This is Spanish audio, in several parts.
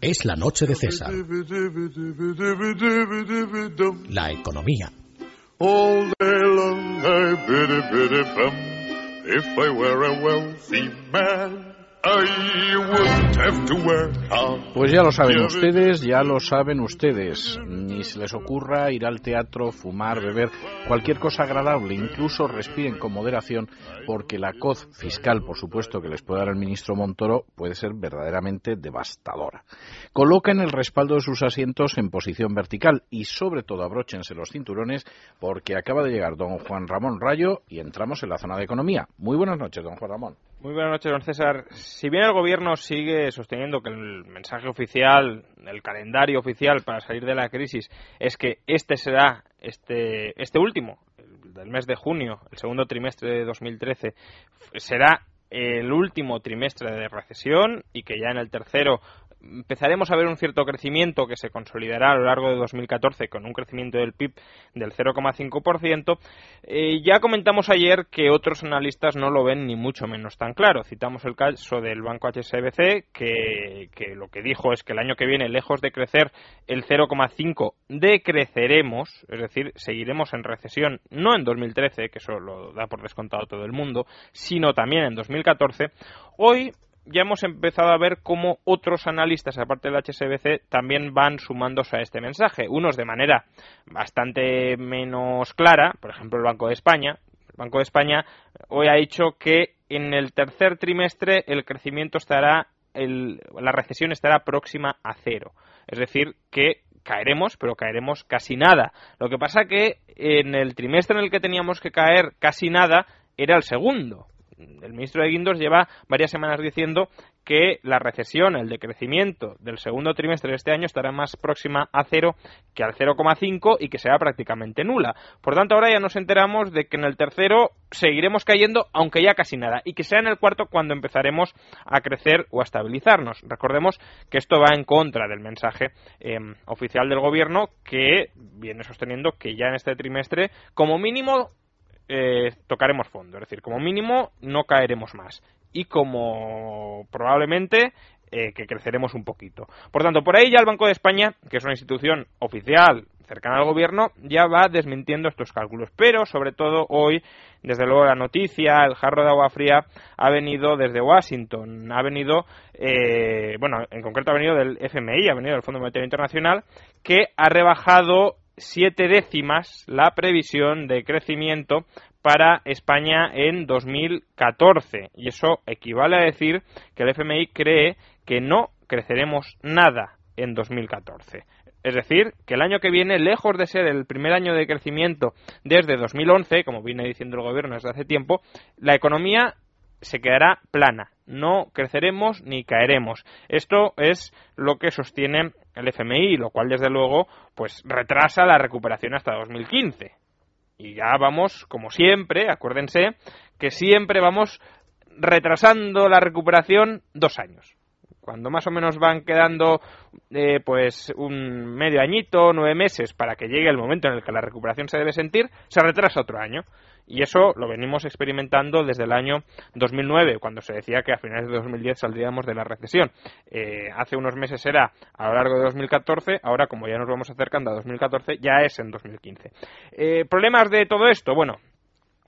Es la noche de César. La economía. All Pues ya lo saben ustedes, ya lo saben ustedes. Ni se les ocurra ir al teatro, fumar, beber, cualquier cosa agradable, incluso respiren con moderación, porque la coz fiscal, por supuesto, que les puede dar el ministro Montoro, puede ser verdaderamente devastadora. Coloquen el respaldo de sus asientos en posición vertical y, sobre todo, abróchense los cinturones, porque acaba de llegar don Juan Ramón Rayo y entramos en la zona de economía. Muy buenas noches, don Juan Ramón. Muy buenas noches, don César. Si bien el Gobierno sigue sosteniendo que el mensaje oficial, el calendario oficial para salir de la crisis es que este será este, este último, del mes de junio, el segundo trimestre de 2013, será el último trimestre de recesión y que ya en el tercero empezaremos a ver un cierto crecimiento que se consolidará a lo largo de 2014 con un crecimiento del PIB del 0,5%. Eh, ya comentamos ayer que otros analistas no lo ven ni mucho menos tan claro. Citamos el caso del banco HSBC que, que lo que dijo es que el año que viene, lejos de crecer el 0,5, decreceremos, es decir, seguiremos en recesión no en 2013, que eso lo da por descontado todo el mundo, sino también en 2014. Hoy ya hemos empezado a ver cómo otros analistas, aparte del HSBC, también van sumándose a este mensaje. Unos de manera bastante menos clara, por ejemplo el Banco de España. El Banco de España hoy ha dicho que en el tercer trimestre el crecimiento estará, la recesión estará próxima a cero. Es decir, que caeremos, pero caeremos casi nada. Lo que pasa que en el trimestre en el que teníamos que caer casi nada era el segundo el ministro de Guindos lleva varias semanas diciendo que la recesión, el decrecimiento del segundo trimestre de este año estará más próxima a cero que al 0,5 y que será prácticamente nula. Por tanto, ahora ya nos enteramos de que en el tercero seguiremos cayendo, aunque ya casi nada, y que sea en el cuarto cuando empezaremos a crecer o a estabilizarnos. Recordemos que esto va en contra del mensaje em, oficial del gobierno que viene sosteniendo que ya en este trimestre, como mínimo, eh, tocaremos fondo, es decir, como mínimo no caeremos más y como probablemente eh, que creceremos un poquito. Por tanto, por ahí ya el Banco de España, que es una institución oficial cercana al gobierno, ya va desmintiendo estos cálculos. Pero, sobre todo, hoy, desde luego, la noticia, el jarro de agua fría, ha venido desde Washington. Ha venido, eh, bueno, en concreto ha venido del FMI, ha venido del Fondo Monetario Internacional, que ha rebajado siete décimas la previsión de crecimiento para España en 2014. Y eso equivale a decir que el FMI cree que no creceremos nada en 2014. Es decir, que el año que viene, lejos de ser el primer año de crecimiento desde 2011, como viene diciendo el gobierno desde hace tiempo, la economía se quedará plana. No creceremos ni caeremos. Esto es lo que sostiene el FMI, lo cual desde luego pues retrasa la recuperación hasta 2015. Y ya vamos, como siempre, acuérdense, que siempre vamos retrasando la recuperación dos años. Cuando más o menos van quedando eh, pues un medio añito, nueve meses para que llegue el momento en el que la recuperación se debe sentir, se retrasa otro año. Y eso lo venimos experimentando desde el año 2009, cuando se decía que a finales de 2010 saldríamos de la recesión. Eh, hace unos meses era a lo largo de 2014, ahora como ya nos vamos acercando a 2014, ya es en 2015. Eh, ¿Problemas de todo esto? Bueno,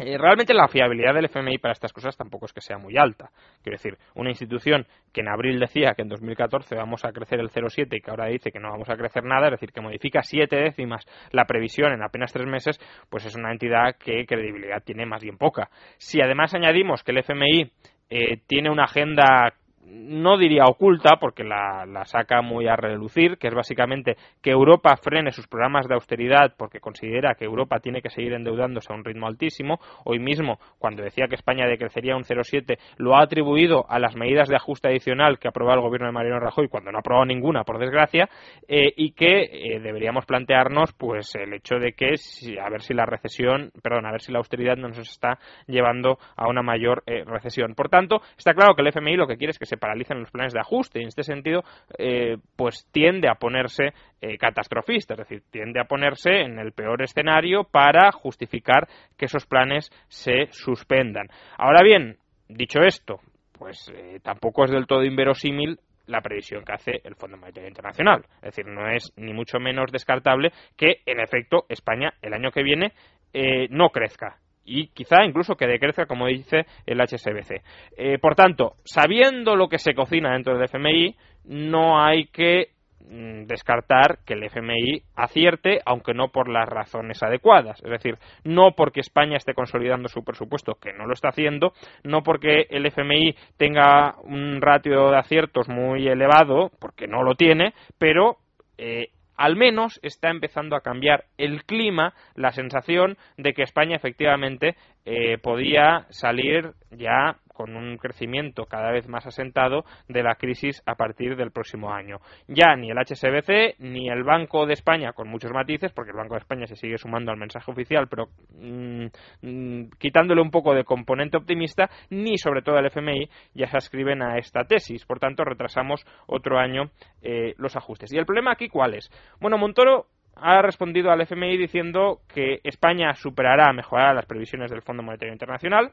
eh, realmente la fiabilidad del FMI para estas cosas tampoco es que sea muy alta. Quiero decir, una institución que en abril decía que en 2014 vamos a crecer el 0,7 y que ahora dice que no vamos a crecer nada, es decir, que modifica siete décimas la previsión en apenas tres meses, pues es una entidad que credibilidad tiene más bien poca. Si además añadimos que el FMI eh, tiene una agenda no diría oculta, porque la, saca muy a relucir, que es básicamente que Europa frene sus programas de austeridad porque considera que Europa tiene que seguir endeudándose a un ritmo altísimo. Hoy mismo, cuando decía que España decrecería un 0,7, lo ha atribuido a las medidas de ajuste adicional que ha aprobado el gobierno de Mariano Rajoy, cuando no ha aprobado ninguna, por desgracia, eh, y que eh, deberíamos plantearnos pues el hecho de que a ver si la recesión, perdón, a ver si la austeridad no nos está llevando a una mayor eh, recesión. Por tanto, está claro que el FMI lo que quiere es que se paralizan los planes de ajuste y en este sentido eh, pues tiende a ponerse eh, catastrofista, es decir, tiende a ponerse en el peor escenario para justificar que esos planes se suspendan. Ahora bien, dicho esto, pues eh, tampoco es del todo inverosímil la previsión que hace el Fondo Monetario Internacional. Es decir, no es ni mucho menos descartable que, en efecto, España el año que viene eh, no crezca y quizá incluso que decrezca, como dice el HSBC. Eh, por tanto, sabiendo lo que se cocina dentro del FMI, no hay que Mm, descartar que el FMI acierte, aunque no por las razones adecuadas. Es decir, no porque España esté consolidando su presupuesto, que no lo está haciendo, no porque el FMI tenga un ratio de aciertos muy elevado, porque no lo tiene, pero eh, al menos está empezando a cambiar el clima, la sensación de que España efectivamente eh, podía salir ya con un crecimiento cada vez más asentado de la crisis a partir del próximo año. Ya ni el HSBC ni el Banco de España, con muchos matices, porque el Banco de España se sigue sumando al mensaje oficial, pero mm, mm, quitándole un poco de componente optimista, ni sobre todo el FMI ya se ascriben a esta tesis. Por tanto, retrasamos otro año eh, los ajustes. ¿Y el problema aquí cuál es? Bueno, Montoro ha respondido al FMI diciendo que España superará, mejorará las previsiones del Fondo Monetario Internacional,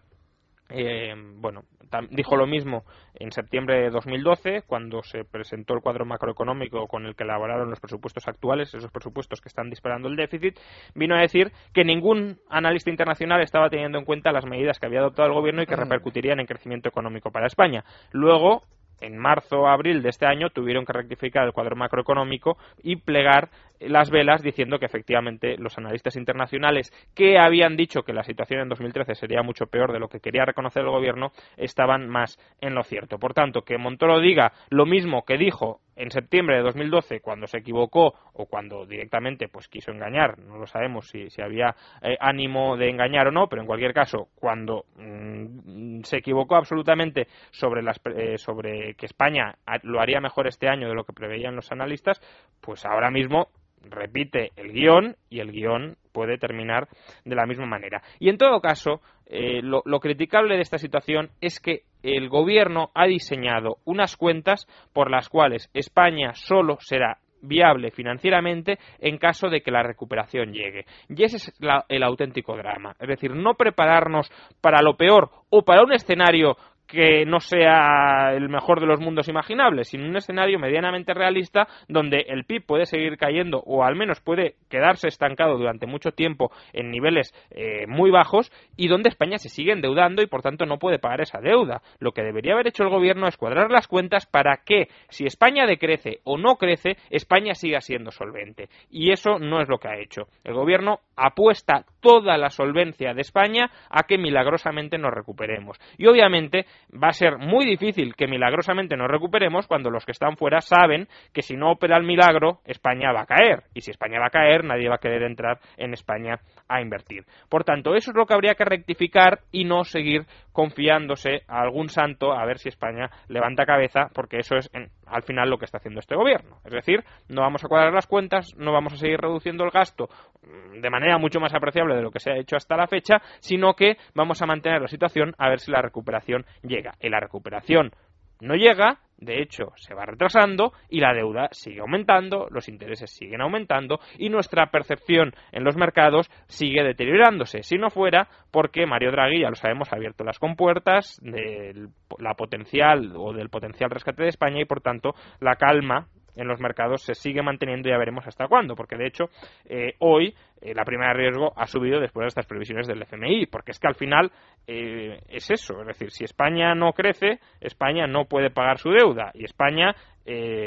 eh, bueno, dijo lo mismo en septiembre de 2012, cuando se presentó el cuadro macroeconómico con el que elaboraron los presupuestos actuales, esos presupuestos que están disparando el déficit, vino a decir que ningún analista internacional estaba teniendo en cuenta las medidas que había adoptado el gobierno y que mm. repercutirían en crecimiento económico para España. Luego, en marzo o abril de este año tuvieron que rectificar el cuadro macroeconómico y plegar las velas diciendo que efectivamente los analistas internacionales que habían dicho que la situación en 2013 sería mucho peor de lo que quería reconocer el gobierno estaban más en lo cierto. Por tanto, que Montoro diga lo mismo que dijo en septiembre de 2012 cuando se equivocó o cuando directamente pues quiso engañar, no lo sabemos si, si había eh, ánimo de engañar o no, pero en cualquier caso cuando mm, se equivocó absolutamente sobre las eh, sobre que España lo haría mejor este año de lo que preveían los analistas, pues ahora mismo repite el guion y el guion puede terminar de la misma manera. Y en todo caso, eh, lo, lo, criticable de esta situación es que el gobierno ha diseñado unas cuentas por las cuales España solo será viable financieramente en caso de que la recuperación llegue. Y ese es el auténtico drama. Es decir, no prepararnos para lo peor o para un escenario que no sea el mejor de los mundos imaginables, sino un escenario medianamente realista donde el PIB puede seguir cayendo o al menos puede quedarse estancado durante mucho tiempo en niveles eh, muy bajos y donde España se sigue endeudando y por tanto no puede pagar esa deuda. Lo que debería haber hecho el gobierno es cuadrar las cuentas para que si España decrece o no crece, España siga siendo solvente. Y eso no es lo que ha hecho. El gobierno apuesta toda la solvencia de España a que milagrosamente nos recuperemos. Y obviamente va a ser muy difícil que milagrosamente nos recuperemos cuando los que están fuera saben que si no opera el milagro, España va a caer. Y si España va a caer, nadie va a querer entrar en España a invertir. Por tanto, eso es lo que habría que rectificar y no seguir confiándose a algún santo a ver si España levanta cabeza, porque eso es al final lo que está haciendo este gobierno. Es decir, no vamos a cuadrar las cuentas, no vamos a seguir reduciendo el gasto mm, de manera mucho más apreciable de lo que se ha hecho hasta la fecha, sino que vamos a mantener la situación a ver si la recuperación llega. Y la recuperación no llega, de hecho, se va retrasando y la deuda sigue aumentando, los intereses siguen aumentando y nuestra percepción en los mercados sigue deteriorándose. Si no fuera porque Mario Draghi, ya lo sabemos, ha abierto las compuertas de la potencial o del potencial rescate de España y, por tanto, la calma en los mercados se sigue manteniendo y ya veremos hasta cuándo, porque de hecho eh, hoy eh, la prima de riesgo ha subido después de estas previsiones del FMI, porque es que al final eh, es eso, es decir, si España no crece, España no puede pagar su deuda y España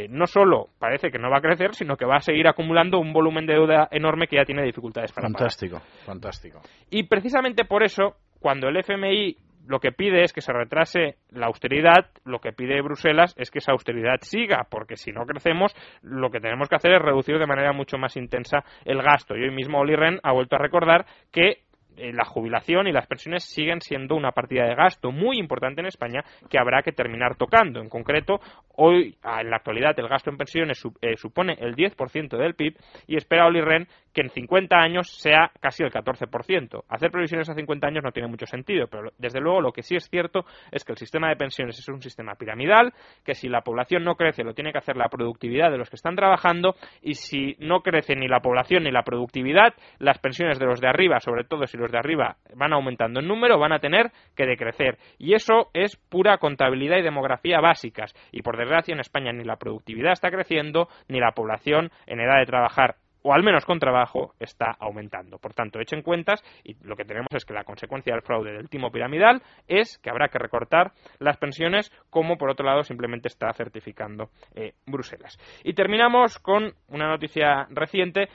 no solo parece que no va a crecer, sino que va a seguir acumulando un volumen de deuda enorme que ya tiene dificultades para fantástico, Fantástico, Y precisamente por eso, cuando el FMI lo que pide es que se retrase la austeridad, lo que pide Bruselas es que esa austeridad siga, porque si no crecemos, lo que tenemos que hacer es reducir de manera mucho más intensa el gasto. Y hoy mismo Oli Ren ha vuelto a recordar que eh, la jubilación y las pensiones siguen siendo una partida de gasto muy importante en España que habrá que terminar tocando. En concreto, Hoy, en la actualidad, el gasto en pensiones eh, supone el 10% del PIB y espera Oli Ren que en 50 años sea casi el 14%. Hacer previsiones a 50 años no tiene mucho sentido, pero desde luego lo que sí es cierto es que el sistema de pensiones es un sistema piramidal, que si la población no crece lo tiene que hacer la productividad de los que están trabajando y si no crece ni la población ni la productividad, las pensiones de los de arriba, sobre todo si los de arriba van aumentando en número, van a tener que decrecer. Y eso es pura contabilidad y demografía básicas. Y por desgracia en España ni la productividad está creciendo, ni la población en edad de trabajar o al menos con trabajo, está aumentando. Por tanto, echen cuentas y lo que tenemos es que la consecuencia del fraude del timo piramidal es que habrá que recortar las pensiones, como por otro lado simplemente está certificando eh, Bruselas. Y terminamos con una noticia reciente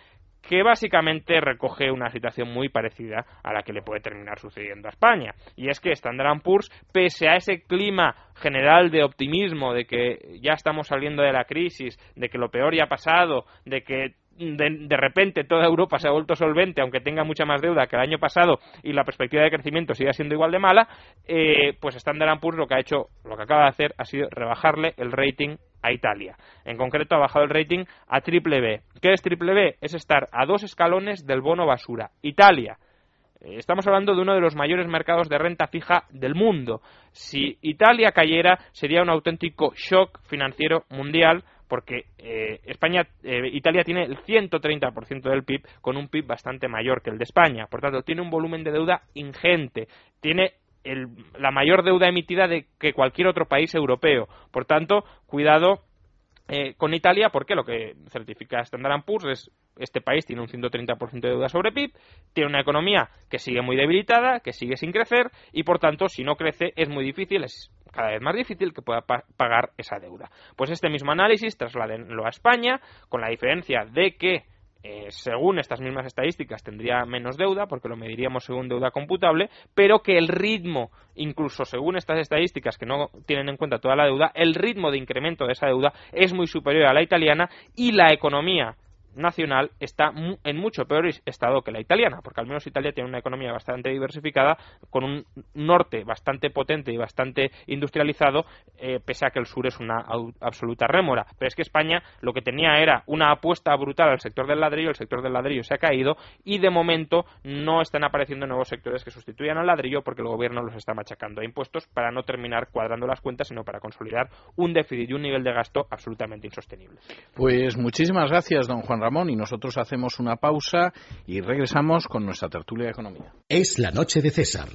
que básicamente recoge una situación muy parecida a la que le puede terminar sucediendo a España. Y es que Standard Poor's, pese a ese clima general de optimismo, de que ya estamos saliendo de la crisis, de que lo peor ya ha pasado, de que de, repente toda Europa se ha vuelto solvente, aunque tenga mucha más deuda que el año pasado y la perspectiva de crecimiento siga siendo igual de mala, eh, pues Standard Poor's lo que ha hecho, lo que acaba de hacer, ha sido rebajarle el rating a Italia. En concreto, ha bajado el rating a triple B. ¿Qué es triple B? Es estar a dos escalones del bono basura. Italia. Eh, estamos hablando de uno de los mayores mercados de renta fija del mundo. Si Italia cayera, sería un auténtico shock financiero mundial porque eh, España, eh, Italia tiene el 130% del PIB con un PIB bastante mayor que el de España. Por tanto, tiene un volumen de deuda ingente. Tiene la mayor deuda emitida de que cualquier otro país europeo. Por tanto, cuidado eh, con Italia, porque lo que certifica Standard Poor's es este país tiene un 130% de deuda sobre PIB, tiene una economía que sigue muy debilitada, que sigue sin crecer y por tanto si no crece es muy difícil, es cada vez más difícil que pueda pagar esa deuda. Pues este mismo análisis trasladenlo a España con la diferencia de que eh, según estas mismas estadísticas, tendría menos deuda, porque lo mediríamos según deuda computable, pero que el ritmo, incluso según estas estadísticas que no tienen en cuenta toda la deuda, el ritmo de incremento de esa deuda es muy superior a la italiana y la economía nacional está en mucho peor estado que la italiana, porque al menos Italia tiene una economía bastante diversificada, con un norte bastante potente y bastante industrializado, eh, pese a que el sur es una absoluta rémora. Pero es que España lo que tenía era una apuesta brutal al sector del ladrillo, el sector del ladrillo se ha caído y de momento no están apareciendo nuevos sectores que sustituyan al ladrillo porque el gobierno los está machacando a impuestos para no terminar cuadrando las cuentas, sino para consolidar un déficit y un nivel de gasto absolutamente insostenible. Pues muchísimas gracias, don Juan Ramón, y nosotros hacemos una pausa y regresamos con nuestra tertulia de economía. Es la noche de César.